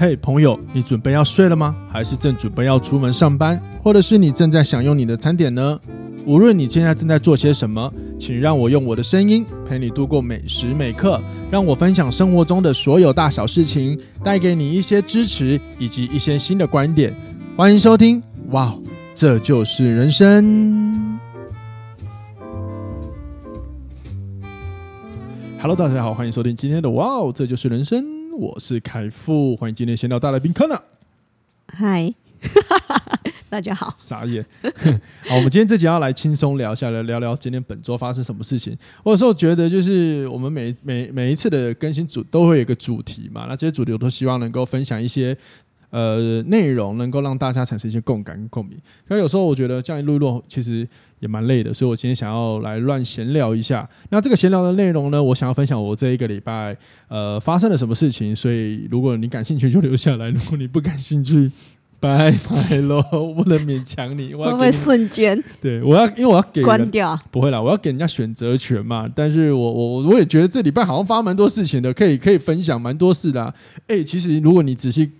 嘿，朋友，你准备要睡了吗？还是正准备要出门上班？或者是你正在享用你的餐点呢？无论你现在正在做些什么，请让我用我的声音陪你度过每时每刻，让我分享生活中的所有大小事情，带给你一些支持以及一些新的观点。欢迎收听，哇，这就是人生。Hello，大家好，欢迎收听今天的哇哦，这就是人生。我是凯富，欢迎今天闲聊大来宾康纳。嗨，大家好。傻眼。好，我们今天这集要来轻松聊一下，来聊聊今天本周发生什么事情。我有时候觉得，就是我们每每每一次的更新主都会有一个主题嘛，那这些主题我都希望能够分享一些。呃，内容能够让大家产生一些共感跟共鸣。那有时候我觉得这样一路路其实也蛮累的，所以我今天想要来乱闲聊一下。那这个闲聊的内容呢，我想要分享我这一个礼拜呃发生了什么事情。所以如果你感兴趣就留下来，如果你不感兴趣，拜拜喽，我不能勉强你。我要你会不会瞬间？对，我要因为我要给关掉。不会啦，我要给人家选择权嘛。但是我我我也觉得这礼拜好像发蛮多事情的，可以可以分享蛮多事的啊。哎，其实如果你仔细。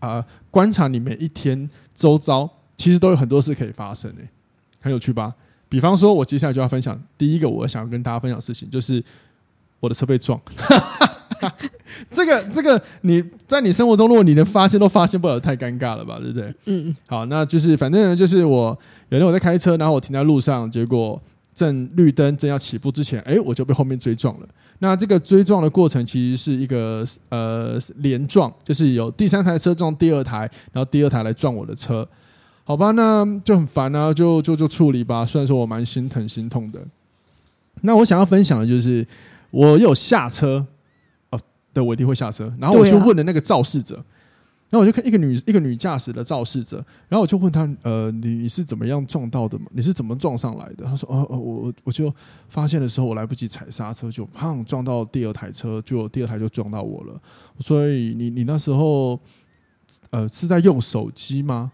啊、呃，观察你每一天周遭，其实都有很多事可以发生诶，很有趣吧？比方说，我接下来就要分享第一个，我想要跟大家分享的事情，就是我的车被撞。这 个这个，你在你生活中，如果你连发现都发现不了，太尴尬了吧？对不对？嗯。好，那就是反正呢，就是我有天我在开车，然后我停在路上，结果正绿灯正要起步之前，哎，我就被后面追撞了。那这个追撞的过程其实是一个呃连撞，就是有第三台车撞第二台，然后第二台来撞我的车，好吧，那就很烦啊，就就就处理吧。虽然说我蛮心疼心痛的。那我想要分享的就是，我有下车哦，对，我一定会下车，然后我就问了那个肇事者。然后我就看一个女一个女驾驶的肇事者，然后我就问她，呃，你你是怎么样撞到的？你是怎么撞上来的？她说，哦哦，我我就发现的时候，我来不及踩刹车，就砰撞到第二台车，就第二台就撞到我了。所以你你那时候，呃，是在用手机吗？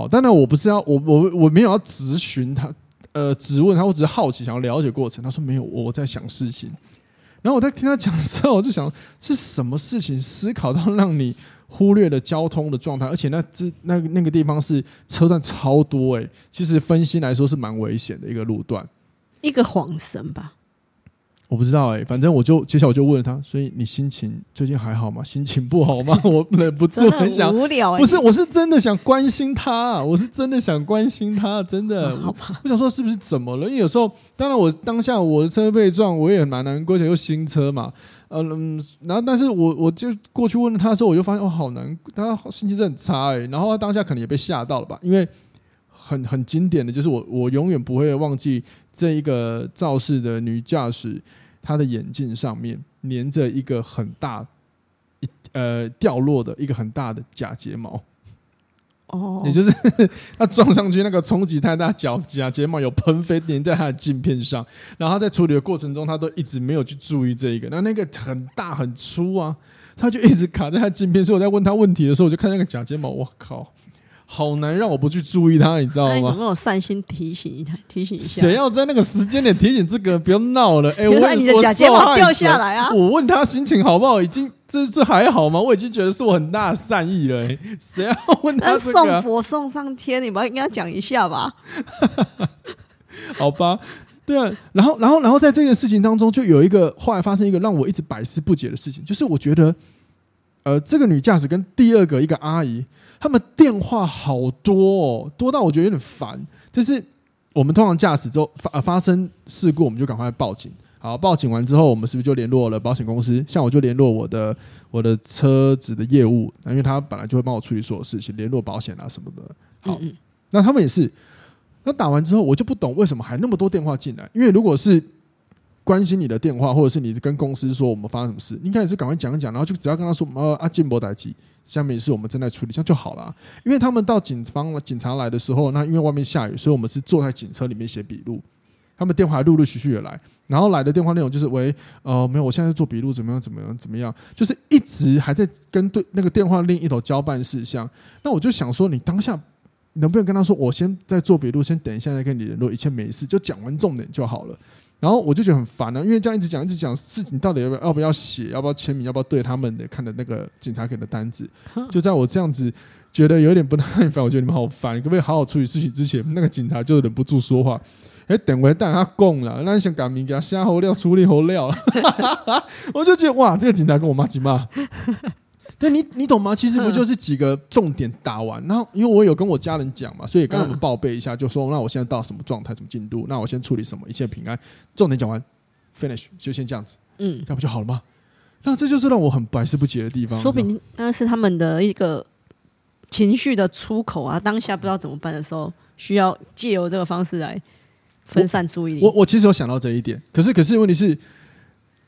好，当然我不是要我我我没有要咨询他，呃，质问他，我只是好奇想要了解过程。他说没有，我在想事情。然后我在听他讲的时候，我就想是什么事情思考到让你。忽略了交通的状态，而且那这那那个地方是车站超多诶、其实分析来说是蛮危险的一个路段，一个晃神吧。我不知道哎、欸，反正我就接下来我就问了他，所以你心情最近还好吗？心情不好吗？我忍不住很想无聊、欸，不是，我是真的想关心他，我是真的想关心他，真的。好吧，我想说是不是怎么了？因为有时候，当然我当下我的车被撞，我也蛮难过，而且又新车嘛，嗯，然后但是我我就过去问了他的时候，我就发现哦，好难，他心情真的很差哎、欸。然后他当下可能也被吓到了吧，因为。很很经典的就是我我永远不会忘记这一个肇事的女驾驶，她的眼镜上面粘着一个很大一呃掉落的一个很大的假睫毛，哦，也就是 她撞上去那个冲击太大，脚假睫毛有喷飞粘在她的镜片上，然后她在处理的过程中，她都一直没有去注意这一个，那那个很大很粗啊，她就一直卡在她镜片，所以我在问她问题的时候，我就看那个假睫毛，我靠！好难让我不去注意他，你知道吗？有没有善心提醒一下？提醒一下？谁要在那个时间点提醒这个？不要闹了！哎、欸，我你的假睫毛掉下来啊！我问他心情好不好？已经这这还好吗？我已经觉得是我很大的善意了、欸。谁要问他、啊？送佛送上天，你不要跟他讲一下吧？好吧，对啊。然后，然后，然后在这件事情当中，就有一个后来发生一个让我一直百思不解的事情，就是我觉得，呃，这个女驾驶跟第二个一个阿姨。他们电话好多哦，多到我觉得有点烦。就是我们通常驾驶之后发发生事故，我们就赶快报警。好，报警完之后，我们是不是就联络了保险公司？像我就联络我的我的车子的业务，因为他本来就会帮我处理所有事情，联络保险啊什么的。好，那他们也是。那打完之后，我就不懂为什么还那么多电话进来。因为如果是关心你的电话，或者是你跟公司说我们发生什么事，应该也是赶快讲一讲，然后就只要跟他说呃阿进博代机，下面是我们正在处理，这样就好了。因为他们到警方了警察来的时候，那因为外面下雨，所以我们是坐在警车里面写笔录。他们电话陆陆续续的来，然后来的电话内容就是喂呃没有，我现在在做笔录，怎么样怎么样怎么样，就是一直还在跟对那个电话另一头交办事项。那我就想说，你当下能不能跟他说，我先在做笔录，先等一下再跟你联络，一切没事，就讲完重点就好了。然后我就觉得很烦啊，因为这样一直讲一直讲事情，到底要不要要不要写，要不要签名，要不要对他们的看的那个警察给的单子，就在我这样子觉得有点不耐烦，我觉得你们好烦，可不可以好好处理事情之前，那个警察就忍不住说话。哎，等会带他供了，那你想改名给他瞎猴料处理猴料了，我就觉得哇，这个警察跟我妈几骂。对你，你懂吗？其实不就是几个重点打完，然后因为我有跟我家人讲嘛，所以跟他们报备一下，就说那我现在到什么状态、什么进度，那我先处理什么，一切平安。重点讲完，finish 就先这样子，嗯，那不就好了吗？那这就是让我很百思不解的地方。说不定那是他们的一个情绪的出口啊，当下不知道怎么办的时候，需要借由这个方式来。分散注意力。我我其实有想到这一点，可是可是问题是，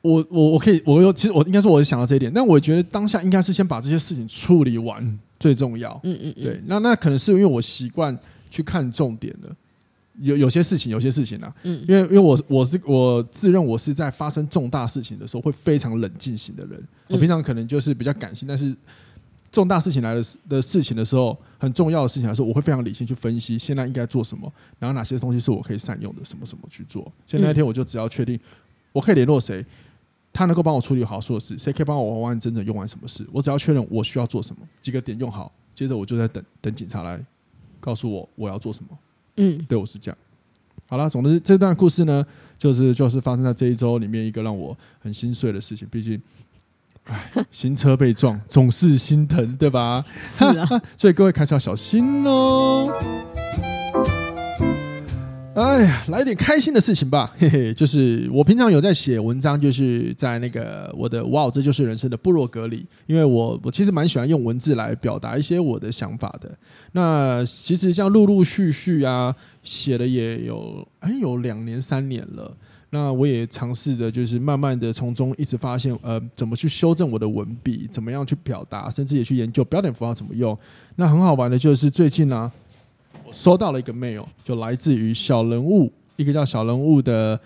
我我我可以，我有其实我应该说我有想到这一点，但我觉得当下应该是先把这些事情处理完最重要。嗯嗯，嗯，对。那那可能是因为我习惯去看重点的，有有些事情，有些事情啊，嗯，因为因为我我是我自认我是在发生重大事情的时候会非常冷静型的人，我平常可能就是比较感性，但是。重大事情来的的事情的时候，很重要的事情来说，我会非常理性去分析现在应该做什么，然后哪些东西是我可以善用的，什么什么去做。所以那一天我就只要确定我可以联络谁，他能够帮我处理好所有事，谁可以帮我完完整整用完什么事，我只要确认我需要做什么，几个点用好，接着我就在等等警察来告诉我我要做什么。嗯，对我是这样。好了，总之这段故事呢，就是就是发生在这一周里面一个让我很心碎的事情，毕竟。唉，新车被撞总是心疼，对吧？是啊，所以各位开车要小心哦。哎呀，来点开心的事情吧，嘿嘿，就是我平常有在写文章，就是在那个我的“哇，这就是人生”的部落格里，因为我我其实蛮喜欢用文字来表达一些我的想法的。那其实像陆陆续续啊，写了也有哎有两年三年了。那我也尝试着，就是慢慢的从中一直发现，呃，怎么去修正我的文笔，怎么样去表达，甚至也去研究标点符号怎么用。那很好玩的就是最近呢、收到了一个 mail，就来自于小人物，一个叫小人物的，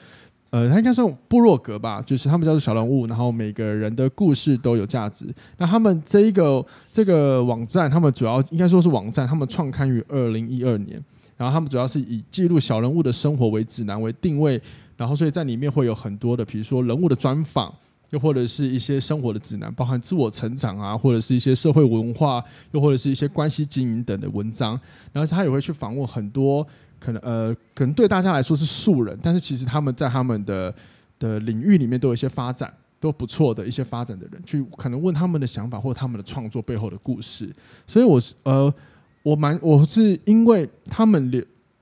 呃，他应该算部落格吧，就是他们叫做小人物，然后每个人的故事都有价值。那他们这一个这个网站，他们主要应该说是网站，他们创刊于二零一二年，然后他们主要是以记录小人物的生活为指南为定位。然后，所以在里面会有很多的，比如说人物的专访，又或者是一些生活的指南，包含自我成长啊，或者是一些社会文化，又或者是一些关系经营等的文章。然后他也会去访问很多可能呃，可能对大家来说是素人，但是其实他们在他们的的领域里面都有一些发展，都不错的一些发展的人，去可能问他们的想法或他们的创作背后的故事。所以我是呃，我蛮我是因为他们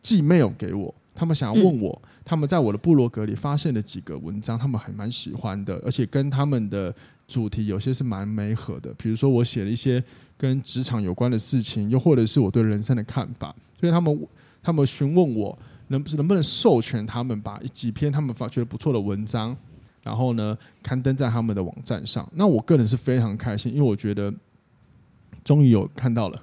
寄 mail 给我，他们想要问我。嗯他们在我的部落格里发现了几个文章，他们还蛮喜欢的，而且跟他们的主题有些是蛮媒合的。比如说，我写了一些跟职场有关的事情，又或者是我对人生的看法，所以他们他们询问我能不能不能授权他们把几篇他们发觉得不错的文章，然后呢刊登在他们的网站上。那我个人是非常开心，因为我觉得终于有看到了，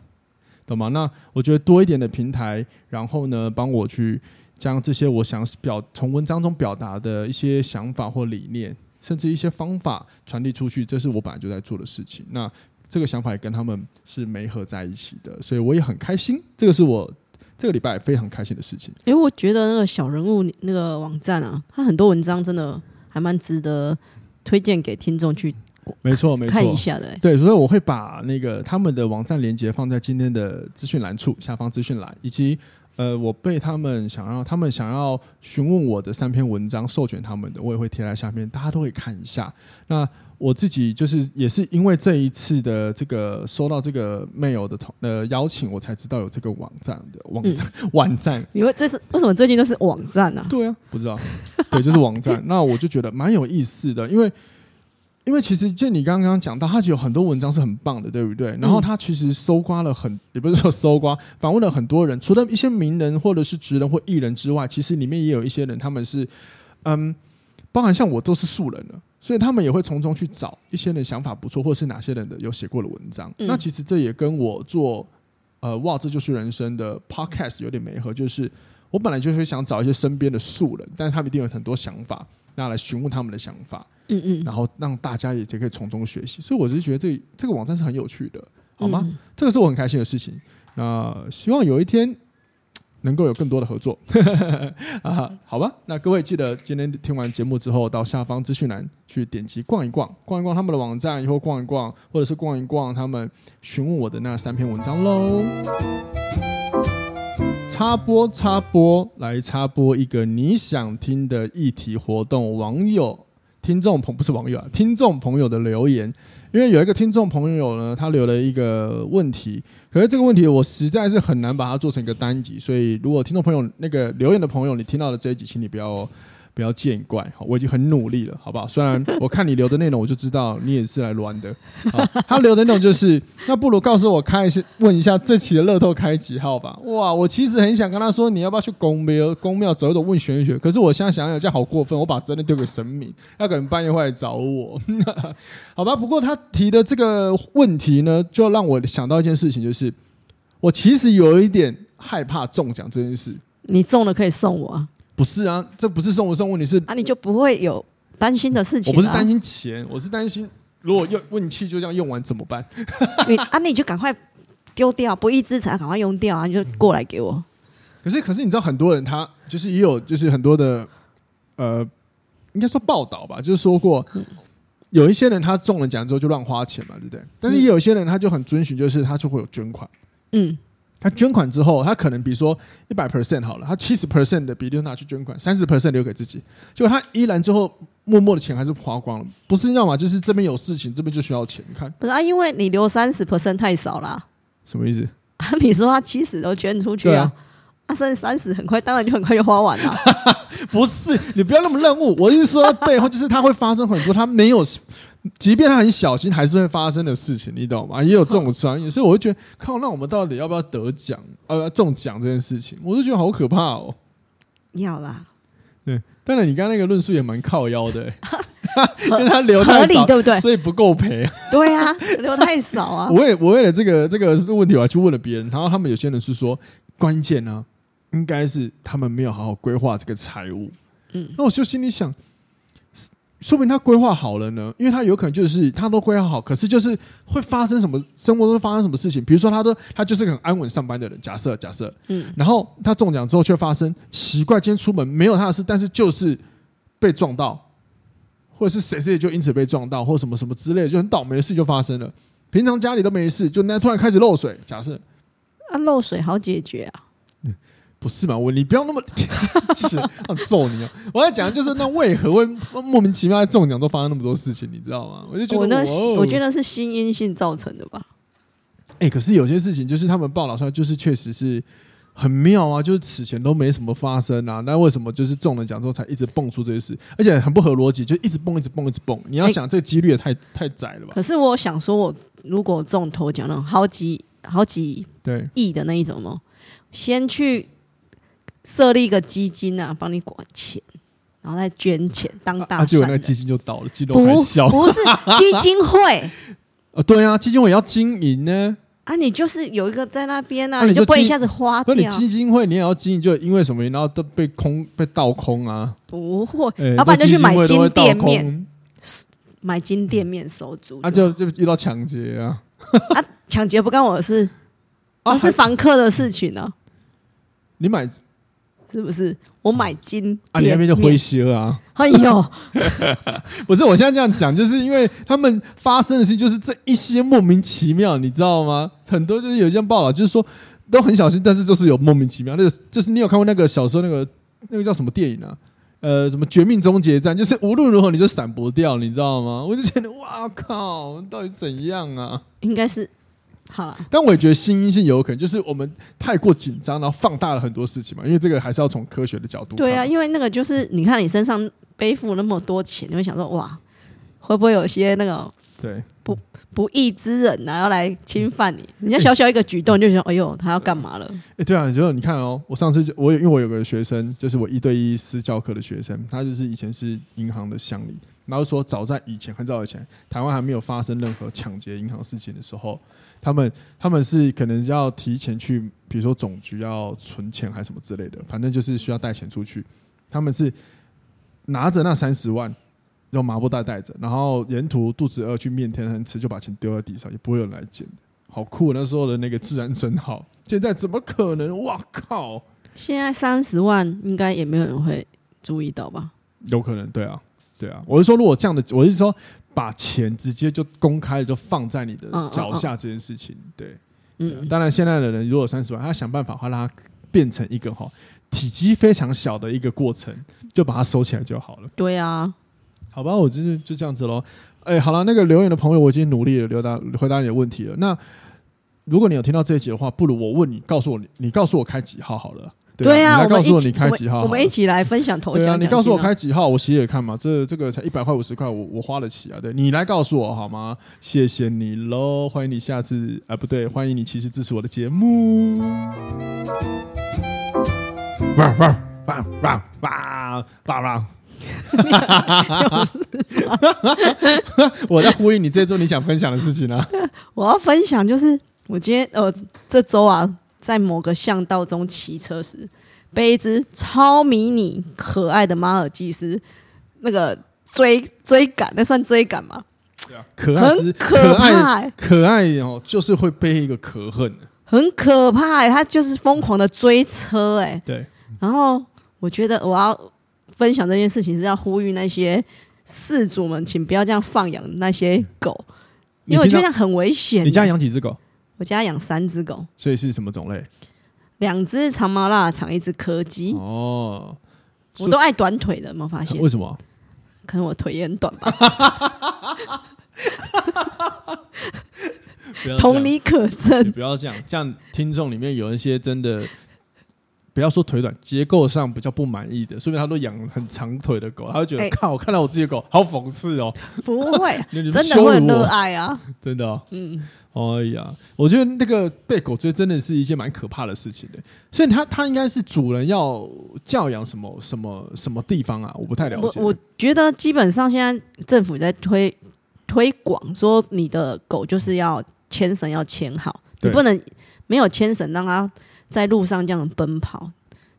懂吗？那我觉得多一点的平台，然后呢帮我去。将这些我想表从文章中表达的一些想法或理念，甚至一些方法传递出去，这是我本来就在做的事情。那这个想法也跟他们是没合在一起的，所以我也很开心。这个是我这个礼拜非常开心的事情。诶，我觉得那个小人物那个网站啊，它很多文章真的还蛮值得推荐给听众去。没错，没错，看一下的。对，所以我会把那个他们的网站连接放在今天的资讯栏处下方资讯栏，以及。呃，我被他们想要，他们想要询问我的三篇文章授权他们的，我也会贴在下面，大家都会看一下。那我自己就是也是因为这一次的这个收到这个 mail 的同呃邀请，我才知道有这个网站的网站、嗯、网站。因为这是为什么最近都是网站呢、啊？对啊，不知道，对，就是网站。那我就觉得蛮有意思的，因为。因为其实就你刚刚讲到，他有很多文章是很棒的，对不对？然后他其实搜刮了很，也不是说搜刮，访问了很多人，除了一些名人或者是职人或艺人之外，其实里面也有一些人，他们是，嗯，包含像我都是素人了，所以他们也会从中去找一些人想法不错，或是哪些人的有写过的文章。那其实这也跟我做，呃，哇，这就是人生的 podcast 有点没合，就是我本来就是想找一些身边的素人，但是他们一定有很多想法。那来询问他们的想法，嗯嗯，然后让大家也可以从中学习，所以我是觉得这这个网站是很有趣的，好吗？嗯、这个是我很开心的事情。那希望有一天能够有更多的合作 啊，好吧，那各位记得今天听完节目之后，到下方资讯栏去点击逛一逛，逛一逛他们的网站，以后逛一逛，或者是逛一逛他们询问我的那三篇文章喽。插播插播，来插播一个你想听的议题活动，网友、听众朋不是网友啊，听众朋友的留言。因为有一个听众朋友呢，他留了一个问题，可是这个问题我实在是很难把它做成一个单集，所以如果听众朋友那个留言的朋友，你听到了这一集，请你不要。不要见怪，我已经很努力了，好不好？虽然 我看你留的内容，我就知道你也是来乱的。他留的内容就是，那不如告诉我开一下，问一下这期的乐透开几号吧？哇，我其实很想跟他说，你要不要去宫庙？宫庙走一走，问玄学。可是我现在想想，这样好过分，我把责任丢给神明，他可能半夜会来找我，好吧？不过他提的这个问题呢，就让我想到一件事情，就是我其实有一点害怕中奖这件事。你中了可以送我啊。不是啊，这不是送不送问题，是啊，你就不会有担心的事情。我不是担心钱，我是担心如果用问气就这样用完怎么办？你啊，你就赶快丢掉，不义之财赶快用掉啊！你就过来给我。可是，可是你知道很多人他就是也有就是很多的呃，应该说报道吧，就是说过有一些人他中了奖之后就乱花钱嘛，对不对？但是也有一些人他就很遵循，就是他就会有捐款。嗯。他捐款之后，他可能比如说一百 percent 好了，他七十 percent 的比例拿去捐款，三十 percent 留给自己。结果他依然最后默默的钱还是花光了。不是要么，就是这边有事情，这边就需要钱。你看，不是啊，因为你留三十 percent 太少了。什么意思？啊，你说他七十都捐出去啊？啊，剩三十很快，当然就很快就花完了。不是，你不要那么任务。我是说背后就是他会发生很多他没有。即便他很小心，还是会发生的事情，你懂吗？也有这种专业，所以我会觉得，靠，那我们到底要不要得奖？呃，中奖这件事情，我就觉得好可怕哦。要啦，对，当然你刚刚那个论述也蛮靠腰的，因为他留太少，合理对不对？所以不够赔。对啊，留太少啊。我也我为了这个这个问题，我还去问了别人，然后他们有些人是说，关键呢，应该是他们没有好好规划这个财务。嗯，那我就心里想。说明他规划好了呢，因为他有可能就是他都规划好，可是就是会发生什么生活中发生什么事情，比如说他都他就是个很安稳上班的人，假设假设，嗯，然后他中奖之后却发生奇怪，今天出门没有他的事，但是就是被撞到，或者是谁谁就因此被撞到，或什么什么之类的，就很倒霉的事就发生了。平常家里都没事，就那突然开始漏水，假设。啊，漏水好解决啊。不是嘛？我你不要那么，是要揍你啊！我在讲的就是那为何会莫名其妙在中奖都发生那么多事情，你知道吗？我就觉得我那我觉得是心因性造成的吧。哎，可是有些事情就是他们报道出来，就是确实是很妙啊，就是此前都没什么发生啊，那为什么就是中了奖之后才一直蹦出这些事，而且很不合逻辑，就一直蹦，一直蹦，一直蹦。你要想这个几率也太太窄了吧？可是我想说，我如果中头奖那种好几好几对亿的那一种哦，先去。设立一个基金啊，帮你管钱，然后再捐钱当大结果那个基金就倒了，金融海啸。不是 基金会啊，对啊，基金会也要经营呢。啊，你就是有一个在那边啊，啊你，就不会一下子花掉。那你基金会你也要经营，就因为什么？然后都被空被倒空啊？不会，欸、要不然就去买金店面，买金店面收租。啊，就就遇到抢劫啊！啊，抢劫不干我的事，啊，是房客的事情呢、啊。你买。是不是我买金啊？你那边就灰心啊？哎呦，不是，我现在这样讲，就是因为他们发生的事情就是这一些莫名其妙，你知道吗？很多就是有一些报道，就是说都很小心，但是就是有莫名其妙。那个就是你有看过那个小时候那个那个叫什么电影啊？呃，什么《绝命终结战》？就是无论如何你就闪不掉，你知道吗？我就觉得哇靠，到底怎样啊？应该是。好，但我也觉得心因性有可能，就是我们太过紧张，然后放大了很多事情嘛。因为这个还是要从科学的角度。对啊，因为那个就是你看你身上背负那么多钱，你会想说哇，会不会有些那个对不不义之人啊要来侵犯你？人家小小一个举动就想，哎呦，他要干嘛了？哎，对啊，你就你看哦，我上次就我因为我有个学生，就是我一对一私教课的学生，他就是以前是银行的乡里，然后说早在以前很早以前，台湾还没有发生任何抢劫银行事情的时候。他们他们是可能要提前去，比如说总局要存钱还是什么之类的，反正就是需要带钱出去。他们是拿着那三十万用麻布袋带着，然后沿途肚子饿去面天很吃，就把钱丢在地上，也不会有人来捡。好酷！那时候的那个治安真好。现在怎么可能？哇靠！现在三十万应该也没有人会注意到吧？有可能，对啊，对啊。我是说，如果这样的，我是说，把钱直接就公开的就放在你的脚下这件事情，对。嗯，当然，现在的人如果三十万，他想办法话让它变成一个哈体积非常小的一个过程，就把它收起来就好了。对啊，好吧，我就是就这样子喽。哎，好了，那个留言的朋友，我已经努力了留答回答你的问题了。那如果你有听到这一集的话，不如我问你，告诉我你，你告诉我开几号好了。对啊，你来告诉我你开几号，我们一起来分享头奖。对啊，你告诉我开几号，我写写看嘛。这这个才一百块五十块，我我花得起啊。对，你来告诉我好吗？谢谢你喽，欢迎你下次啊，不对，欢迎你其实支持我的节目。汪汪汪汪汪汪汪！我在呼应你这周你想分享的事情呢、啊。我要分享就是我今天呃这周啊。在某个巷道中骑车时，被一只超迷你可爱的马尔济斯那个追追赶，那算追赶吗？对啊，可爱很可怕，可爱哦，就是会背一个可恨的，很可怕，他就是疯狂的追车，哎，对。然后我觉得我要分享这件事情是要呼吁那些饲主们，请不要这样放养那些狗，因为我觉得这样很危险。你家养几只狗？我家养三只狗，所以是什么种类？两只长毛腊肠，一只柯基。哦，我都爱短腿的，有没有发现？为什么？可能我腿也很短吧。同理可证。不要这样，这样听众里面有一些真的。不要说腿短，结构上比较不满意的，说明他都养很长腿的狗，他会觉得，靠，我看到我自己的狗，好讽刺哦。不会，真的会热爱啊，真的、哦。嗯，哎呀，我觉得那个被狗追真的是一件蛮可怕的事情的。所以他他应该是主人要教养什么什么什么地方啊？我不太了解。我我觉得基本上现在政府在推推广说，你的狗就是要牵绳要牵好，你不能没有牵绳让它。在路上这样奔跑，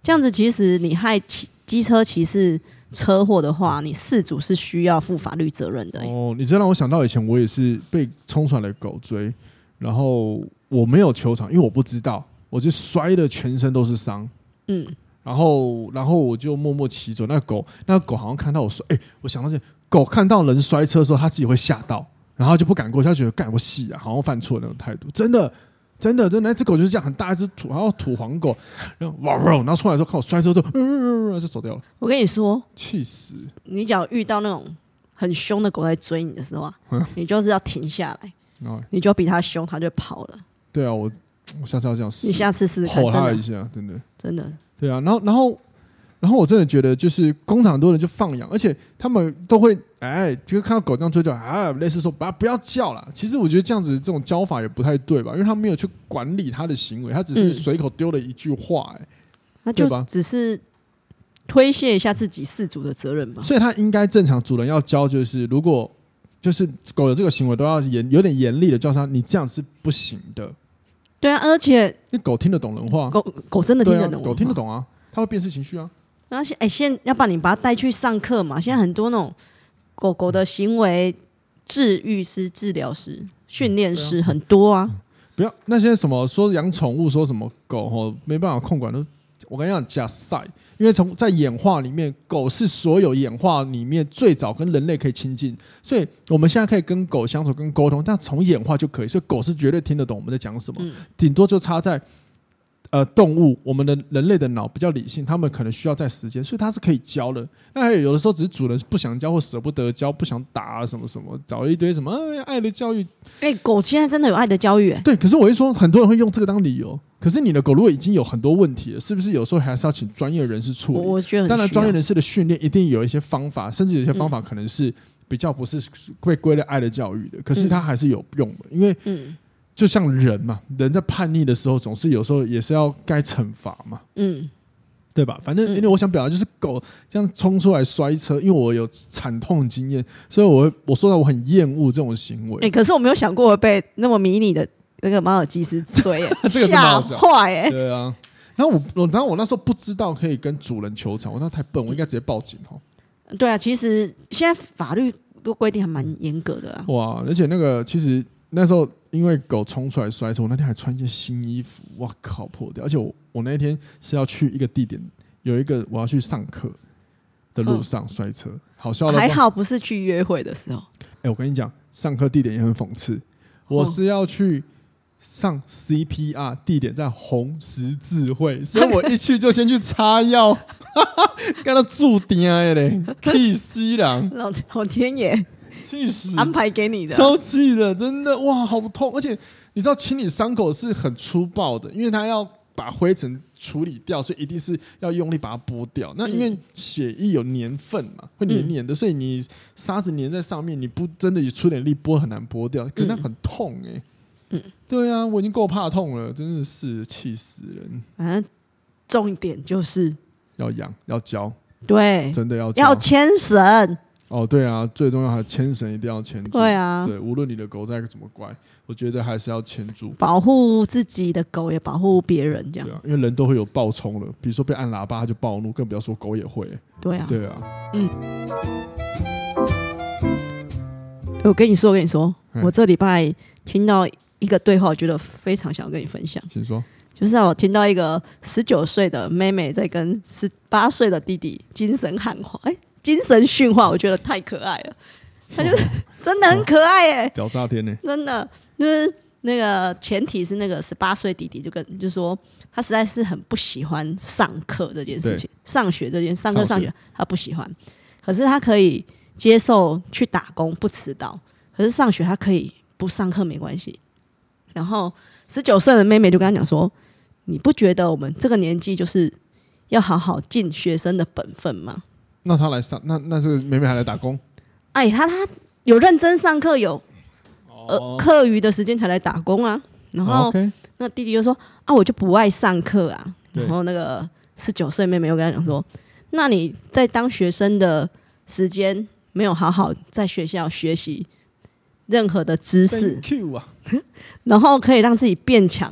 这样子其实你害骑机车骑士车祸的话，你事主是需要负法律责任的。哦，你这让我想到以前我也是被冲出来的狗追，然后我没有球场，因为我不知道，我就摔的全身都是伤。嗯，然后然后我就默默骑走。那狗，那狗好像看到我摔，哎，我想到这狗看到人摔车的时候，它自己会吓到，然后就不敢过去，它觉得干我戏啊，好像犯错的那种态度，真的。真的，真的，那只狗就是这样，很大一只土，然后土黄狗，然后哇，然后出来之后看我摔车之后，嗯，就走掉了。我跟你说，气死！你只要遇到那种很凶的狗在追你的时候啊，嗯、你就是要停下来，嗯、你就比它凶，它就跑了。对啊，我我下次要这样试。你下次试试看，吼它一下，真的，真的。对啊，然后，然后。然后我真的觉得，就是工厂很多人就放养，而且他们都会哎，就是看到狗这样追叫啊，类似说不要不要叫了。其实我觉得这样子这种教法也不太对吧？因为他没有去管理他的行为，他只是随口丢了一句话，哎，那就只是推卸一下自己饲主的责任吧。所以他应该正常主人要教，就是如果就是狗的这个行为，都要严有点严厉的教他，你这样是不行的。对啊，而且那狗听得懂人话，狗狗真的听得懂，狗听得懂啊，它会辨识情绪啊。而且，哎，现要把你把它带去上课嘛？现在很多那种狗狗的行为治愈师、治疗师、训练师很多啊。不要那些什么说养宠物，说什么狗哦没办法控管都，我跟你讲假赛。因为从在演化里面，狗是所有演化里面最早跟人类可以亲近，所以我们现在可以跟狗相处、跟沟通，但从演化就可以，所以狗是绝对听得懂我们在讲什么，顶多就差在。呃，动物，我们的人类的脑比较理性，他们可能需要在时间，所以它是可以教的。那还有有的时候，只是主人不想教或舍不得教，不想打啊，什么什么，找一堆什么、哎、爱的教育。哎、欸，狗现在真的有爱的教育、欸？对，可是我一说，很多人会用这个当理由。可是你的狗如果已经有很多问题了，是不是有时候还是要请专业人士处理？我觉得，当然，专业人士的训练一定有一些方法，甚至有些方法可能是比较不是会归类爱的教育的，可是它还是有用的，因为嗯。就像人嘛，人在叛逆的时候，总是有时候也是要该惩罚嘛，嗯，对吧？反正因为我想表达就是狗这样冲出来摔车，因为我有惨痛经验，所以我我说到我很厌恶这种行为。哎，可是我没有想过被那么迷你的那个马尔济斯追，吓坏哎！对啊，然后我我然后我那时候不知道可以跟主人求偿，我那太笨，我应该直接报警哦。对啊，其实现在法律都规定还蛮严格的啊。哇，而且那个其实。那时候因为狗冲出来摔车，我那天还穿一件新衣服，哇靠，破掉！而且我我那天是要去一个地点，有一个我要去上课的路上摔车，好笑的。还好不是去约会的时候。哎，我跟你讲，上课地点也很讽刺，我是要去。上 CPR 地点在红十字会，所以我一去就先去擦药，跟他注定嘞，气死人！老老天爷，气死！安排给你的，超气的，真的哇，好痛！而且你知道清理伤口是很粗暴的，因为他要把灰尘处理掉，所以一定是要用力把它剥掉。那因为血液有粘份嘛，会黏黏的，所以你沙子粘在上面，你不真的你出点力剥很难剥掉，可能很痛哎、欸。嗯，对啊，我已经够怕痛了，真的是气死人。反正重点就是要养，要教，对，真的要要牵绳。哦，对啊，最重要还牵绳一定要牵住。对啊，对，无论你的狗再怎么乖，我觉得还是要牵住，保护自己的狗也保护别人，这样。对啊，因为人都会有暴冲了，比如说被按喇叭他就暴怒，更不要说狗也会。对啊，对啊，嗯。我跟你说，我跟你说，我这礼拜听到。一个对话，我觉得非常想要跟你分享。请说，就是我听到一个十九岁的妹妹在跟十八岁的弟弟精神喊话，哎，精神训话，我觉得太可爱了。他就是 真的很可爱哎，屌炸天呢！真的就是那个前提是那个十八岁弟弟就跟就说他实在是很不喜欢上课这件事情，上学这件上课上学他不喜欢，可是他可以接受去打工不迟到，可是上学他可以不上课没关系。然后十九岁的妹妹就跟他讲说：“你不觉得我们这个年纪就是要好好尽学生的本分吗？”那他来上，那那这个妹妹还来打工？哎，他他有认真上课，有呃课余的时间才来打工啊。然后那弟弟就说：“啊，我就不爱上课啊。”然后那个十九岁妹妹又跟他讲说：“那你在当学生的时间没有好好在学校学习。”任何的知识，然后可以让自己变强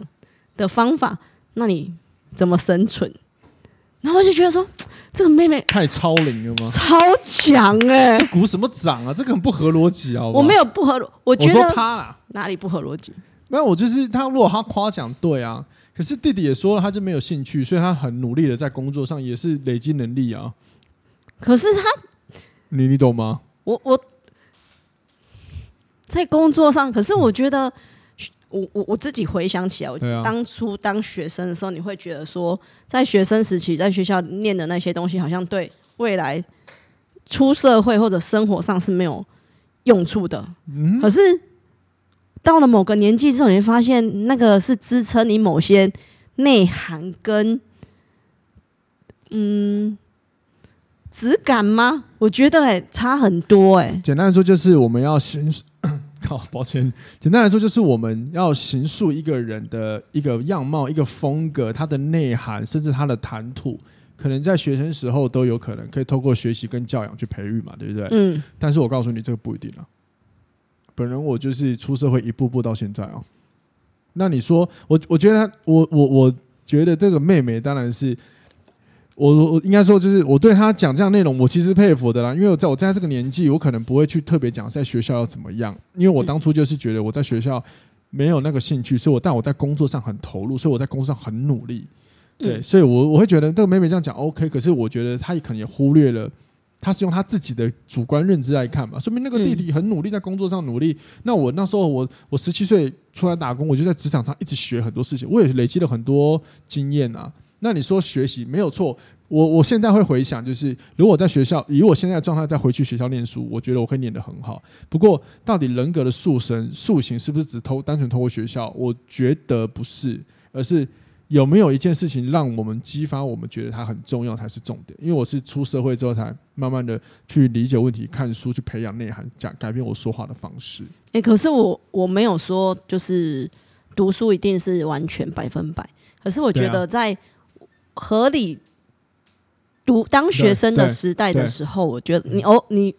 的方法，那你怎么生存？然后我就觉得说，这个妹妹太超龄了吗？超强哎、欸！鼓什么掌啊？这个很不合逻辑啊！我没有不合，我觉得他哪里不合逻辑？没有，我就是他。如果他夸奖对啊，可是弟弟也说了，他就没有兴趣，所以他很努力的在工作上也是累积能力啊。可是他，你你懂吗？我我。在工作上，可是我觉得，我我我自己回想起来，我当初当学生的时候，你会觉得说，在学生时期在学校念的那些东西，好像对未来出社会或者生活上是没有用处的。可是到了某个年纪之后，你会发现那个是支撑你某些内涵跟嗯质感吗？我觉得哎，差很多哎。简单来说，就是我们要先。好，抱歉。简单来说，就是我们要形塑一个人的一个样貌、一个风格，他的内涵，甚至他的谈吐，可能在学生时候都有可能可以透过学习跟教养去培育嘛，对不对？嗯。但是我告诉你，这个不一定啊。本人我就是出社会一步步到现在哦。那你说，我我觉得，我我我觉得这个妹妹当然是。我我应该说，就是我对他讲这样内容，我其实佩服的啦。因为我在我在这个年纪，我可能不会去特别讲在学校要怎么样，因为我当初就是觉得我在学校没有那个兴趣，所以我但我在工作上很投入，所以我在工作上很努力。对，所以我我会觉得这个妹妹这样讲 OK，可是我觉得她也可能也忽略了，他是用他自己的主观认知来看嘛。说明那个弟弟很努力在工作上努力，那我那时候我我十七岁出来打工，我就在职场上一直学很多事情，我也累积了很多经验啊。那你说学习没有错，我我现在会回想，就是如果在学校以我现在的状态再回去学校念书，我觉得我会念得很好。不过，到底人格的塑身塑形是不是只偷单纯透过学校？我觉得不是，而是有没有一件事情让我们激发我们觉得它很重要才是重点。因为我是出社会之后才慢慢的去理解问题、看书、去培养内涵、讲改变我说话的方式。诶，可是我我没有说就是读书一定是完全百分百，可是我觉得在合理读当学生的时代的时候，我觉得你哦，你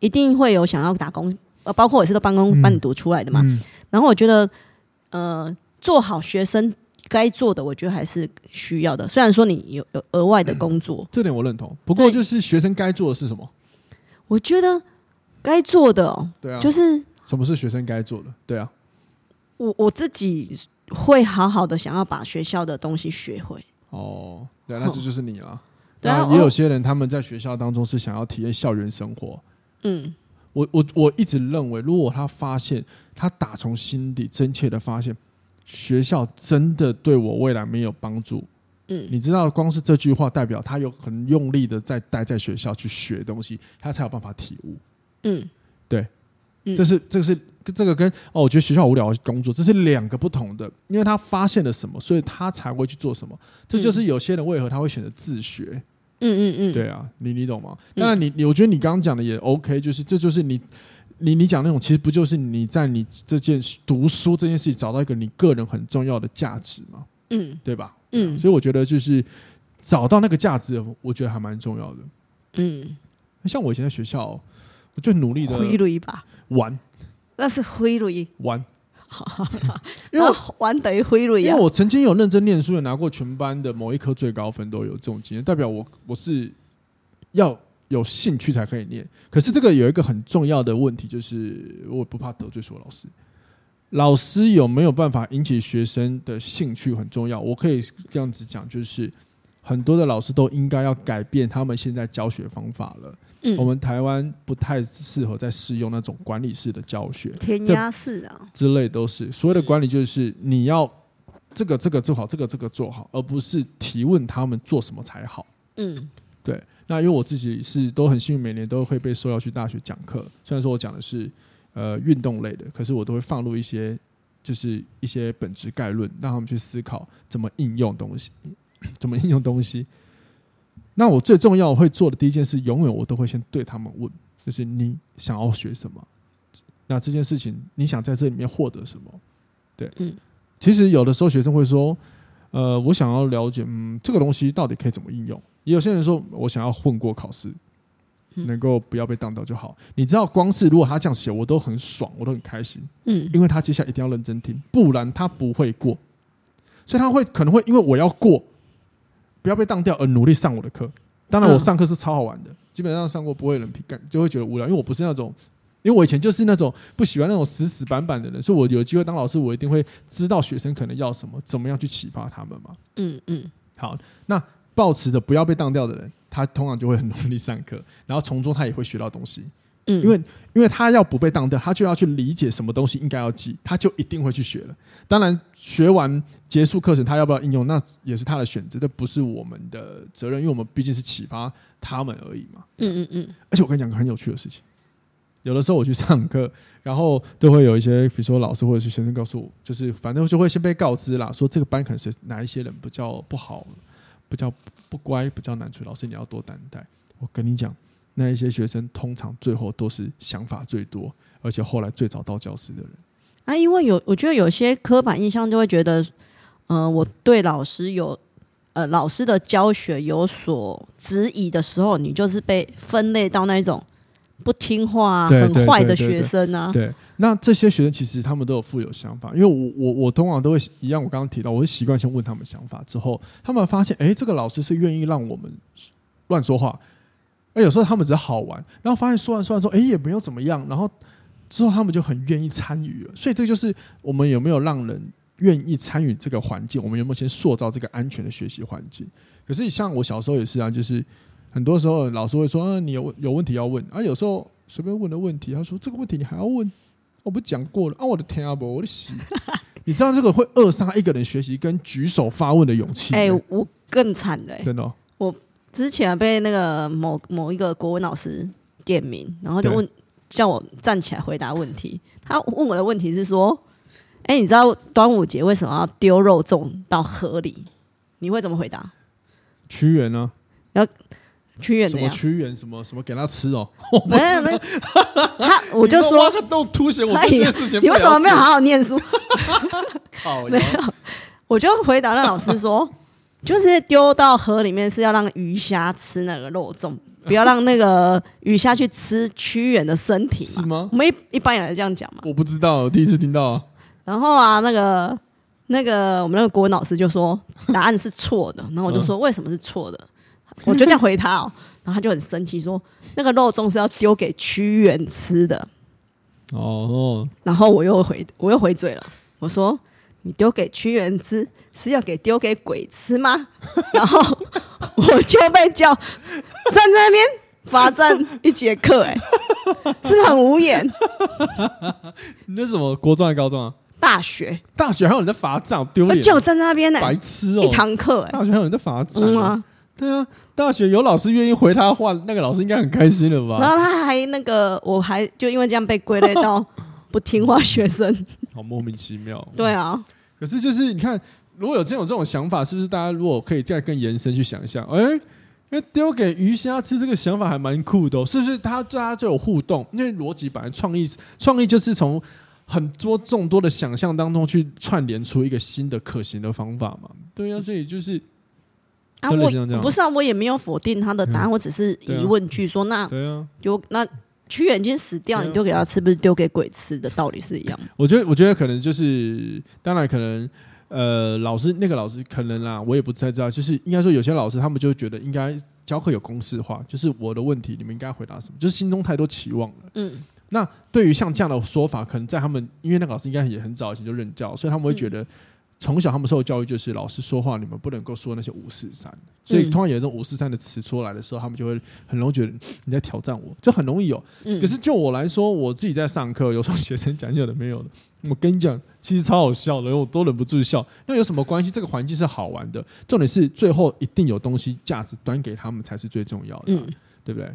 一定会有想要打工，呃，包括我是都帮工帮你读出来的嘛。嗯嗯、然后我觉得，呃，做好学生该做的，我觉得还是需要的。虽然说你有有额外的工作，这点我认同。不过就是学生该做的是什么？我觉得该做的哦，对啊，就是什么是学生该做的？对啊，我我自己会好好的想要把学校的东西学会。哦，对，那这就是你了。对啊，也有些人他们在学校当中是想要体验校园生活。嗯，我我我一直认为，如果他发现他打从心底真切的发现，学校真的对我未来没有帮助。嗯，你知道，光是这句话代表他有很用力的在待在学校去学东西，他才有办法体悟。嗯，对，这是这是这个跟哦，我觉得学校无聊工作，这是两个不同的，因为他发现了什么，所以他才会去做什么。这就是有些人为何他会选择自学。嗯嗯嗯，对啊，你你懂吗？当然，你你我觉得你刚刚讲的也 OK，就是这就是你你你讲那种，其实不就是你在你这件读书这件事情找到一个你个人很重要的价值吗？嗯，对吧？嗯，所以我觉得就是找到那个价值，我觉得还蛮重要的。嗯，像我以前在学校，我就努力的玩，那是挥泪玩，因为玩等于挥泪。因为我曾经有认真念书，有拿过全班的某一科最高分，都有这种经验，代表我我是要有兴趣才可以念。可是这个有一个很重要的问题，就是我不怕得罪所有老师。老师有没有办法引起学生的兴趣很重要。我可以这样子讲，就是很多的老师都应该要改变他们现在教学方法了。嗯，我们台湾不太适合再适用那种管理式的教学，填鸭式啊之类都是。所谓的管理就是你要这个这个做好，这个这个做好，而不是提问他们做什么才好。嗯，对。那因为我自己是都很幸运，每年都会被受邀去大学讲课。虽然说我讲的是。呃，运动类的，可是我都会放入一些，就是一些本质概论，让他们去思考怎么应用东西，怎么应用东西。那我最重要会做的第一件事，永远我都会先对他们问，就是你想要学什么？那这件事情你想在这里面获得什么？对，嗯，其实有的时候学生会说，呃，我想要了解，嗯，这个东西到底可以怎么应用？也有些人说我想要混过考试。能够不要被当到就好。你知道，光是如果他这样写，我都很爽，我都很开心。嗯，因为他接下来一定要认真听，不然他不会过。所以他会可能会因为我要过，不要被当掉而努力上我的课。当然，我上课是超好玩的，基本上上过不会人批干，就会觉得无聊。因为我不是那种，因为我以前就是那种不喜欢那种死死板板的人，所以我有机会当老师，我一定会知道学生可能要什么，怎么样去启发他们嘛。嗯嗯，好，那抱持着不要被当掉的人。他通常就会很努力上课，然后从中他也会学到东西。嗯，因为因为他要不被当掉，他就要去理解什么东西应该要记，他就一定会去学了。当然，学完结束课程，他要不要应用，那也是他的选择，这不是我们的责任，因为我们毕竟是启发他们而已嘛。嗯嗯嗯。而且我跟你讲个很有趣的事情，有的时候我去上课，然后都会有一些，比如说老师或者是学生告诉我，就是反正就会先被告知啦，说这个班可能是哪一些人比较不好。比较不乖，比较难处，老师你要多担待。我跟你讲，那一些学生通常最后都是想法最多，而且后来最早到教室的人。啊，因为有我觉得有些刻板印象就会觉得，呃，我对老师有呃老师的教学有所质疑的时候，你就是被分类到那一种。不听话、啊、很坏的学生啊！对，那这些学生其实他们都有富有想法，因为我我我通常都会一样，我刚刚提到，我会习惯先问他们想法，之后他们发现，哎，这个老师是愿意让我们乱说话，哎，有时候他们只是好玩，然后发现说完说完说，哎，也没有怎么样，然后之后他们就很愿意参与了，所以这就是我们有没有让人愿意参与这个环境，我们有没有先塑造这个安全的学习环境？可是像我小时候也是啊，就是。很多时候老师会说：“啊，你有有问题要问。”啊，有时候随便问的问题，他说：“这个问题你还要问？我不讲过了啊！”我的天啊，不，我的洗！你知道这个会扼杀一个人学习跟举手发问的勇气？哎、欸，我更惨的、欸，真的、哦。我之前被那个某某一个国文老师点名，然后就问叫我站起来回答问题。他问我的问题是说：“哎、欸，你知道端午节为什么要丢肉粽到河里？你会怎么回答？”屈原呢？要。屈原什么屈原什么什么给他吃哦？没有没有，他我就说他都凸显我这件事情。你为什么没有好好念书？没有，我就回答那老师说，就是丢到河里面是要让鱼虾吃那个肉粽，不要让那个鱼虾去吃屈原的身体嘛？是吗？我们一一般人这样讲嘛？我不知道，我第一次听到。然后啊，那个那个我们那个国文老师就说答案是错的，然后我就说为什么是错的？我就这样回他哦，然后他就很生气，说那个肉粽是要丢给屈原吃的。哦，然后我又回我又回嘴了，我说：“你丢给屈原吃是要给丢给鬼吃吗？” 然后我就被叫站在那边罚站一节课，哎，是不是很无言？你那什么国中还是高中啊？大学，大学还有人在罚站，丢脸！就站在那边呢，白痴哦！一堂课，哎，大学还有人在罚站，嗯啊，对啊，大学有老师愿意回他话，那个老师应该很开心了吧？然后他还那个，我还就因为这样被归类到不听话学生，好莫名其妙。对啊，可是就是你看，如果有这种这种想法，是不是大家如果可以再更延伸去想一下？哎，因为丢给鱼虾吃这个想法还蛮酷的，是不是？他大家就有互动，因为逻辑本来创意，创意就是从。很多众多的想象当中去串联出一个新的可行的方法嘛？对呀、啊，所以就是啊，我不是啊，我也没有否定他的答案，我只是疑问句说，那对啊，就那屈原已经死掉，你丢给他吃，不是丢给鬼吃的道理是一样。我觉得，我觉得可能就是，当然可能，呃，老师那个老师可能啊，我也不太知道，就是应该说有些老师他们就觉得应该教课有公式化，就是我的问题你们应该回答什么，就是心中太多期望了，嗯。那对于像这样的说法，可能在他们，因为那个老师应该也很早以前就任教，所以他们会觉得，从小他们受的教育就是老师说话，你们不能够说那些五四三，所以通常有一种五四三的词出来的时候，他们就会很容易觉得你在挑战我，就很容易有。可是就我来说，我自己在上课，有时候学生讲有的没有的，我跟你讲，其实超好笑的，我都忍不住笑。那有什么关系？这个环境是好玩的，重点是最后一定有东西价值端给他们才是最重要的，对不对？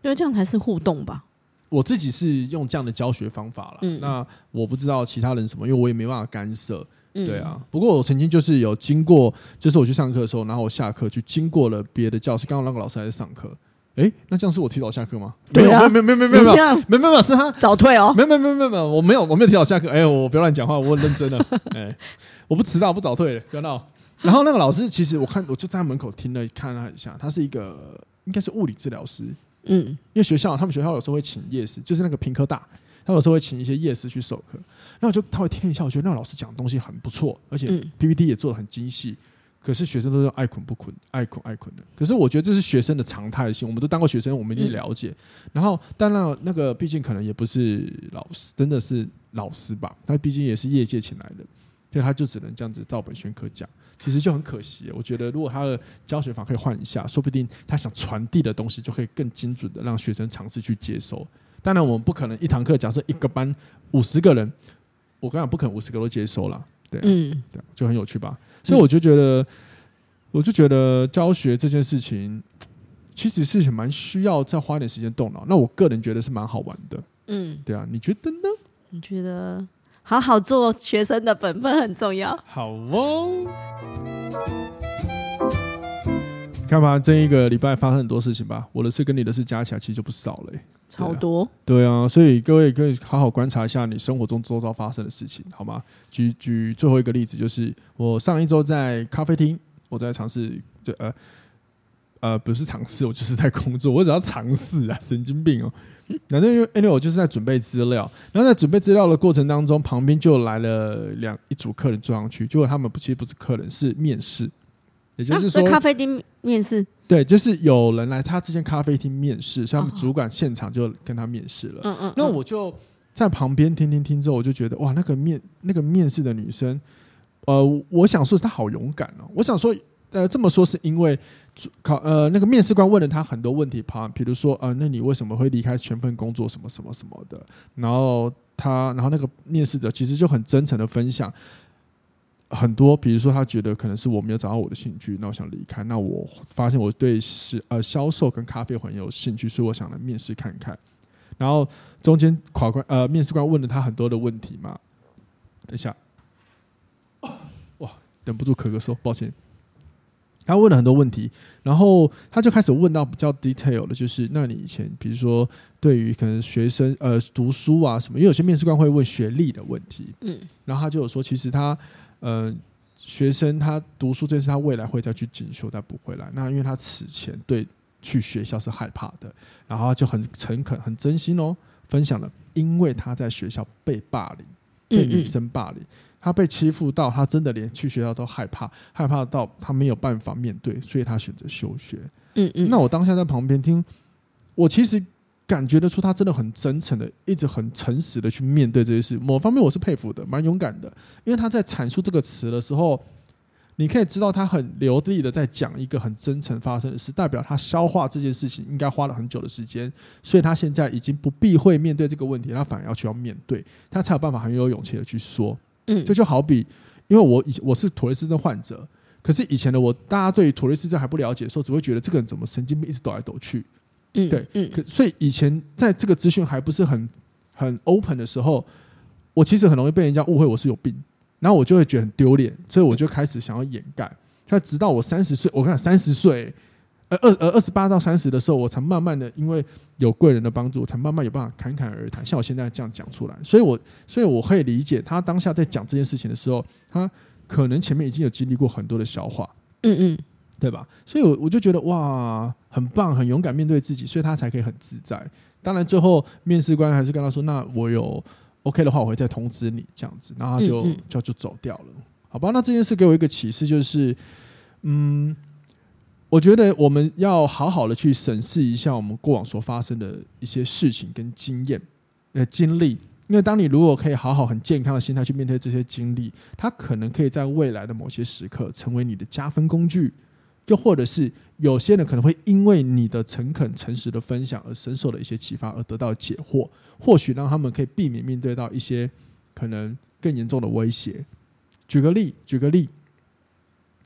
因为这样才是互动吧。我自己是用这样的教学方法了，嗯、那我不知道其他人什么，因为我也没办法干涉，对啊，不过我曾经就是有经过，就是我去上课的时候，然后我下课去经过了别的教室，刚好那个老师还在上课。哎，那这样是我提早下课吗？没有没有没有没有没有没有没有是他早退哦，没有没有没有没有，我没有我没有提早下课。哎，我不要乱讲话，我很认真的。哎，我不迟到不早退，不要闹。然后那个老师其实我看我就在门口听了看了他一下，他是一个应该是物理治疗师。嗯，因为学校他们学校有时候会请夜师，就是那个平科大，他有时候会请一些夜师去授课。那我就他会听一下，我觉得那个老师讲的东西很不错，而且 PPT 也做的很精细。可是学生都是爱捆不捆，爱捆爱捆的。可是我觉得这是学生的常态性，我们都当过学生，我们一定了解。然后，当然那个毕竟可能也不是老师，真的是老师吧？他毕竟也是业界请来的，所以他就只能这样子照本宣科讲。其实就很可惜，我觉得如果他的教学法可以换一下，说不定他想传递的东西就可以更精准的让学生尝试去接收。当然，我们不可能一堂课，假设一个班五十个人，我刚才不可能五十个都接收了，对，嗯，对，就很有趣吧。所以我就觉得，我就觉得教学这件事情其实是蛮需要再花点时间动脑。那我个人觉得是蛮好玩的，嗯，对啊，你觉得呢？你觉得？好好做学生的本分很重要。好哦，你看吧，这一个礼拜发生很多事情吧，我的事跟你的事加起来其实就不少了，超多。对啊，所以各位可以好好观察一下你生活中周遭发生的事情，好吗？举举最后一个例子，就是我上一周在咖啡厅，我在尝试，就呃呃，不是尝试，我就是在工作，我只要尝试啊，神经病哦。反正因为 anyway 我就是在准备资料，然后在准备资料的过程当中，旁边就来了两一组客人坐上去，结果他们不其实不是客人，是面试，也就是说、啊、咖啡厅面试，对，就是有人来他这间咖啡厅面试，所以他们主管现场就跟他面试了。嗯嗯，那我就在旁边听听听之后，我就觉得哇，那个面那个面试的女生，呃，我想说她好勇敢哦，我想说。呃，这么说是因为考呃那个面试官问了她很多问题，旁比如说呃，那你为什么会离开全份工作什么什么什么的？然后他，然后那个面试者其实就很真诚的分享很多，比如说他觉得可能是我没有找到我的兴趣，那我想离开。那我发现我对是呃销售跟咖啡很有兴趣，所以我想来面试看看。然后中间考官呃面试官问了他很多的问题嘛，等一下，哇，忍不住咳咳嗽，抱歉。他问了很多问题，然后他就开始问到比较 detail 的，就是那你以前，比如说对于可能学生呃读书啊什么，因为有些面试官会问学历的问题，嗯，然后他就有说，其实他呃学生他读书这是，他未来会再去进修，但不会来。那因为他此前对去学校是害怕的，然后他就很诚恳、很真心哦，分享了，因为他在学校被霸凌，被女生霸凌。嗯嗯他被欺负到，他真的连去学校都害怕，害怕到他没有办法面对，所以他选择休学。嗯嗯。那我当下在旁边听，我其实感觉得出他真的很真诚的，一直很诚实的去面对这些事。某方面我是佩服的，蛮勇敢的，因为他在阐述这个词的时候，你可以知道他很流利的在讲一个很真诚发生的事，代表他消化这件事情应该花了很久的时间，所以他现在已经不避讳面对这个问题，他反而要去要面对，他才有办法很有勇气的去说。嗯，这就好比，因为我以我是妥瑞氏症患者，可是以前的我，大家对妥瑞氏症还不了解的时候，只会觉得这个人怎么神经病，一直抖来抖去。嗯，对，嗯，可所以以前在这个资讯还不是很很 open 的时候，我其实很容易被人家误会我是有病，然后我就会觉得很丢脸，所以我就开始想要掩盖。那直到我三十岁，我看三十岁，呃二呃二十八到三十的时候，我才慢慢的因为有贵人的帮助，我才慢慢有办法侃侃而谈，像我现在这样讲出来。所以我所以我可以理解他当下在讲这件事情的时候，他可能前面已经有经历过很多的消化。嗯嗯。对吧？所以，我我就觉得哇，很棒，很勇敢面对自己，所以他才可以很自在。当然，最后面试官还是跟他说：“那我有 OK 的话，我会再通知你。”这样子，然后他就嗯嗯就就走掉了。好吧，那这件事给我一个启示，就是嗯，我觉得我们要好好的去审视一下我们过往所发生的一些事情跟经验呃经历，因为当你如果可以好好很健康的心态去面对这些经历，它可能可以在未来的某些时刻成为你的加分工具。又或者是有些人可能会因为你的诚恳、诚实的分享而深受了一些启发，而得到解惑，或许让他们可以避免面对到一些可能更严重的威胁。举个例，举个例，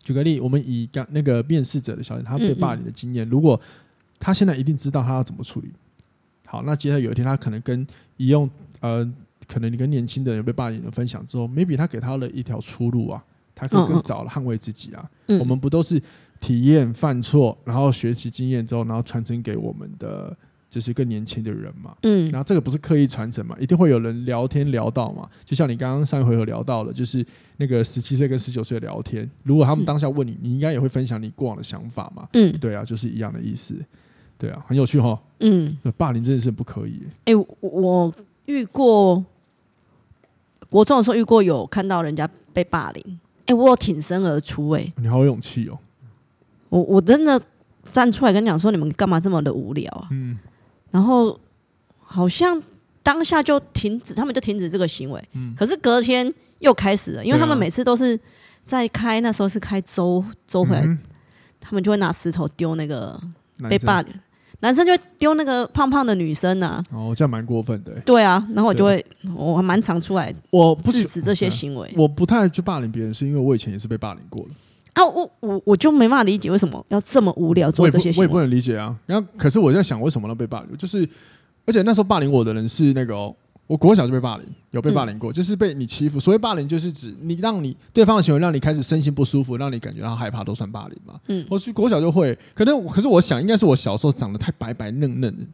举个例，我们以刚那个面试者的小姐，她被霸凌的经验，如果她现在一定知道她要怎么处理，好，那接下来有一天她可能跟一用呃，可能你跟年轻的人被霸凌的分享之后，maybe 她给她了一条出路啊，她可以更早的捍卫自己啊。我们不都是？体验犯错，然后学习经验之后，然后传承给我们的就是更年轻的人嘛。嗯，然后这个不是刻意传承嘛，一定会有人聊天聊到嘛。就像你刚刚上一回合聊到了，就是那个十七岁跟十九岁聊天，如果他们当下问你，你应该也会分享你过往的想法嘛。嗯，对啊，就是一样的意思。对啊，很有趣哈。嗯，霸凌真的是不可以。哎、欸，我遇过国中的时候遇过有看到人家被霸凌，哎、欸，我挺身而出、欸，哎，你好有勇气哦。我我真的站出来跟你讲说，你们干嘛这么的无聊啊？嗯，然后好像当下就停止，他们就停止这个行为。嗯，可是隔天又开始了，因为他们每次都是在开，那时候是开周周回来，嗯、他们就会拿石头丢那个被霸凌男生，就会丢那个胖胖的女生啊。哦，这样蛮过分的。对啊，然后我就会，我还蛮常出来，我不制止这些行为。我不太去霸凌别人，是因为我以前也是被霸凌过的。啊，我我我就没办法理解为什么要这么无聊做这些事。我也不能理解啊。然后，可是我在想，为什么能被霸凌？就是，而且那时候霸凌我的人是那个、哦，我国小就被霸凌，有被霸凌过，嗯、就是被你欺负。所谓霸凌，就是指你让你对方的行为让你开始身心不舒服，让你感觉到害怕，都算霸凌嘛。嗯，我去国小就会，可能，可是我想，应该是我小时候长得太白白嫩嫩的。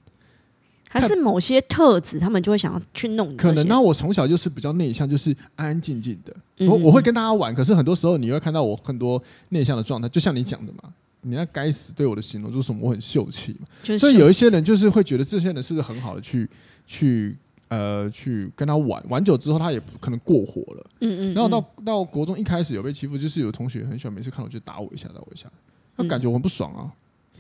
还是某些特质，他们就会想要去弄。可能，那我从小就是比较内向，就是安安静静的。我我会跟大家玩，可是很多时候你会看到我很多内向的状态，就像你讲的嘛。你那该死对我的形容就是什么？我很秀气嘛。所以有一些人就是会觉得这些人是不是很好的去去呃去跟他玩，玩久之后他也可能过火了。嗯嗯。然后到到国中一开始有被欺负，就是有同学很喜欢每次看我就打我一下，打我一下，那感觉我很不爽啊。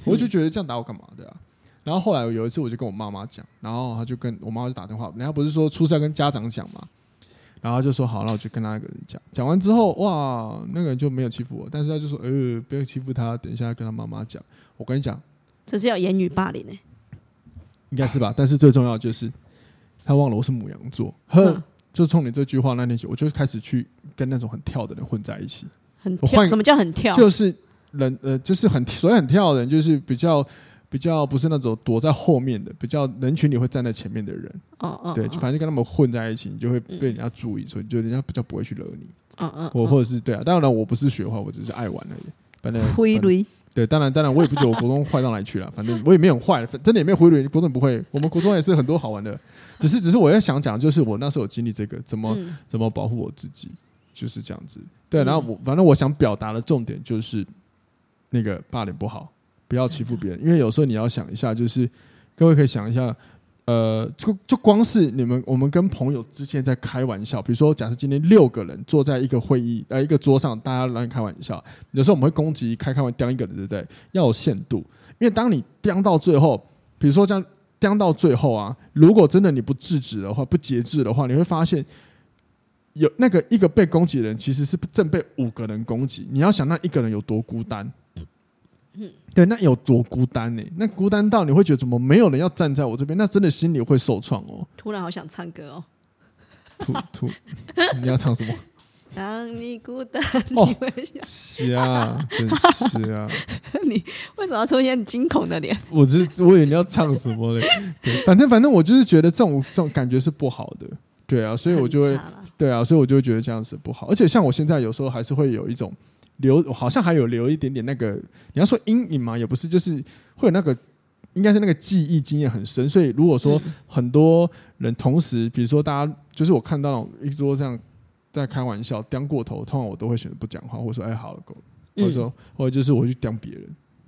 我就觉得这样打我干嘛的啊？然后后来有一次，我就跟我妈妈讲，然后他就跟我妈妈就打电话，人家不是说出事要跟家长讲嘛，然后就说好，那我就跟那个人讲，讲完之后，哇，那个人就没有欺负我，但是他就说，呃，不要欺负他，等一下跟他妈妈讲。我跟你讲，这是要言语霸凌呢？应该是吧？但是最重要就是他忘了我是母羊座，哼，嗯、就冲你这句话那天起，我就开始去跟那种很跳的人混在一起，很跳，什么叫很跳？就是人呃，就是很所以很跳的人，就是比较。比较不是那种躲在后面的，比较人群里会站在前面的人。哦哦，对，反正跟他们混在一起，你就会被人家注意，所以就人家比较不会去惹你。嗯嗯，我或者是对啊，当然我不是学坏，我只是爱玩而已。反正。对，当然当然，我也不觉得我国中坏到哪里去了。反正我也没有坏，真的也没有灰驴，国中不会。我们国中也是很多好玩的，只是只是我要想讲，就是我那时候有经历这个，怎么怎么保护我自己，就是这样子。对，然后我反正我想表达的重点就是那个霸凌不好。不要欺负别人，因为有时候你要想一下，就是各位可以想一下，呃，就就光是你们我们跟朋友之间在开玩笑，比如说假设今天六个人坐在一个会议呃一个桌上，大家来开玩笑，有时候我们会攻击开开玩笑，一个人，对不对？要有限度，因为当你刁到最后，比如说这样当到最后啊，如果真的你不制止的话，不节制的话，你会发现有那个一个被攻击的人，其实是正被五个人攻击。你要想那一个人有多孤单，嗯，对，那有多孤单呢？那孤单到你会觉得怎么没有人要站在我这边？那真的心里会受创哦。突然好想唱歌哦。突突，你要唱什么？当你孤单，你会想。是啊，真是啊。你为什么要出现惊恐的脸？我只我以为你要唱什么嘞？对，反正反正我就是觉得这种这种感觉是不好的。对啊，所以我就会对啊，所以我就会觉得这样子不好。而且像我现在有时候还是会有一种留，好像还有留一点点那个，你要说阴影嘛，也不是，就是会有那个。应该是那个记忆经验很深，所以如果说很多人同时，比如说大家就是我看到一桌这样在开玩笑，刁过头，通常我都会选择不讲话，或者说哎好了够了，或者说或者就是我去刁别人，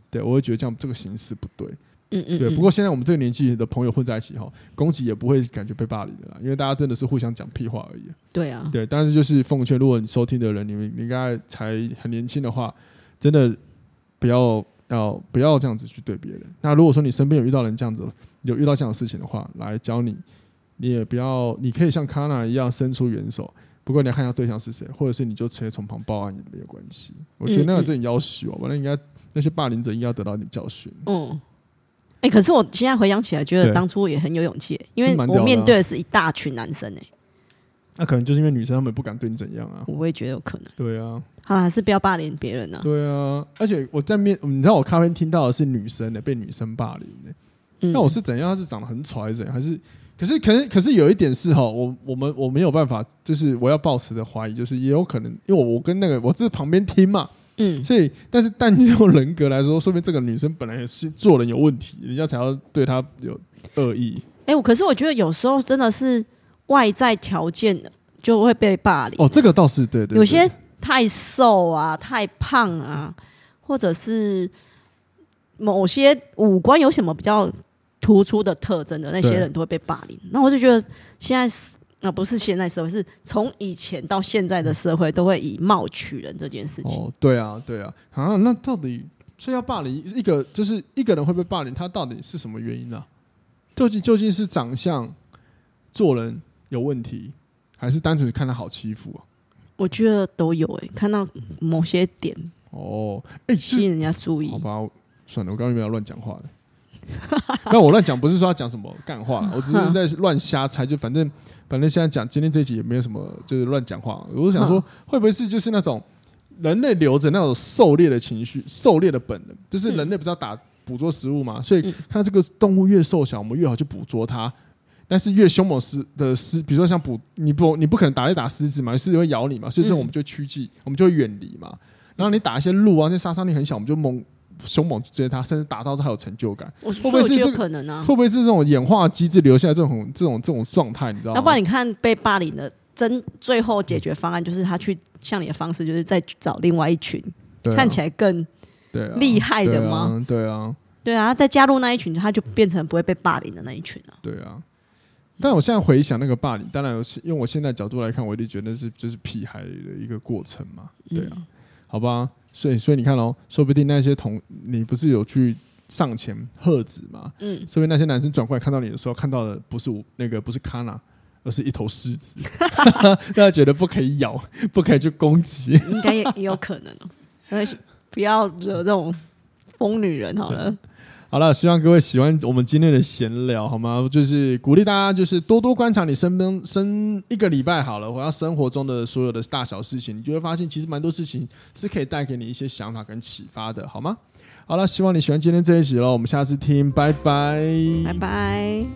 对我会觉得这样这个形式不对，嗯嗯，对。不过现在我们这个年纪的朋友混在一起哈，攻击也不会感觉被霸凌的啦，因为大家真的是互相讲屁话而已。对啊，对，但是就是奉劝，如果你收听的人，你们你应该才很年轻的话，真的不要。要不要这样子去对别人？那如果说你身边有遇到人这样子，有遇到这样的事情的话，来教你，你也不要，你可以像卡娜一样伸出援手。不过你要看一下对象是谁，或者是你就直接从旁报案也没有关系。我觉得那个真要求，反正应该那些霸凌者应该要得到一点教训。嗯，哎，可是我现在回想起来，觉得当初也很有勇气，因为我面对的是一大群男生哎。那可能就是因为女生他们不敢对你怎样啊。我也觉得有可能。对啊。好了，还是不要霸凌别人呢、啊。对啊，而且我在面，你知道我咖啡听到的是女生的被女生霸凌的。那、嗯、我是怎样？她是长得很丑还是怎样？还是？可是，可是，可是有一点是哈，我我们我没有办法，就是我要抱持的怀疑，就是也有可能，因为我我跟那个我是旁边听嘛，嗯，所以但是但就人格来说，说明这个女生本来也是做人有问题，人家才要对她有恶意。哎、欸，可是我觉得有时候真的是外在条件就会被霸凌。哦，这个倒是对，对对，有些。太瘦啊，太胖啊，或者是某些五官有什么比较突出的特征的那些人都会被霸凌。那我就觉得现在啊，不是现在社会，是从以前到现在的社会都会以貌取人这件事情。哦，对啊，对啊，啊，那到底所以要霸凌一个，就是一个人会被霸凌，他到底是什么原因呢？究竟究竟是长相、做人有问题，还是单纯看他好欺负啊？我觉得都有诶、欸，看到某些点哦，哎，吸引人家注意。好吧，算了，我刚刚没有乱讲话的。那我乱讲不是说要讲什么干话，我只是 在乱瞎猜。就反正反正现在讲今天这集也没有什么，就是乱讲话。我想说，会不会是就是那种人类留着那种狩猎的情绪、狩猎的本能？就是人类不是要打捕捉食物嘛，所以看这个动物越瘦小，我们越好去捕捉它。但是越凶猛狮的狮，比如说像捕你不你不可能打一打狮子嘛，狮子会咬你嘛，所以这种我们就趋近，我们就会远离嘛。然后你打一些鹿啊，那杀伤力很小，我们就猛凶猛追他，甚至打到它还有成就感。会不会是这可能呢？会不会是这种演化机制留下这种这种这种状态？你知道吗？要不然你看被霸凌的真最后解决方案就是他去向你的方式，就是再找另外一群看起来更厉害的吗？对啊，对啊，再加入那一群，他就变成不会被霸凌的那一群了。对啊。但我现在回想那个霸凌，当然用我现在角度来看，我一定觉得是就是屁孩的一个过程嘛，对啊，嗯、好吧，所以所以你看哦，说不定那些同你不是有去上前喝止吗？嗯，说不定那些男生转过来看到你的时候，看到的不是我那个不是卡娜，而是一头狮子，大家觉得不可以咬，不可以去攻击，应该也也有可能哦，不要惹这种疯女人好了。好了，希望各位喜欢我们今天的闲聊，好吗？就是鼓励大家，就是多多观察你身边生一个礼拜好了，或者生活中的所有的大小事情，你就会发现，其实蛮多事情是可以带给你一些想法跟启发的，好吗？好了，希望你喜欢今天这一集喽，我们下次听，拜拜，拜拜。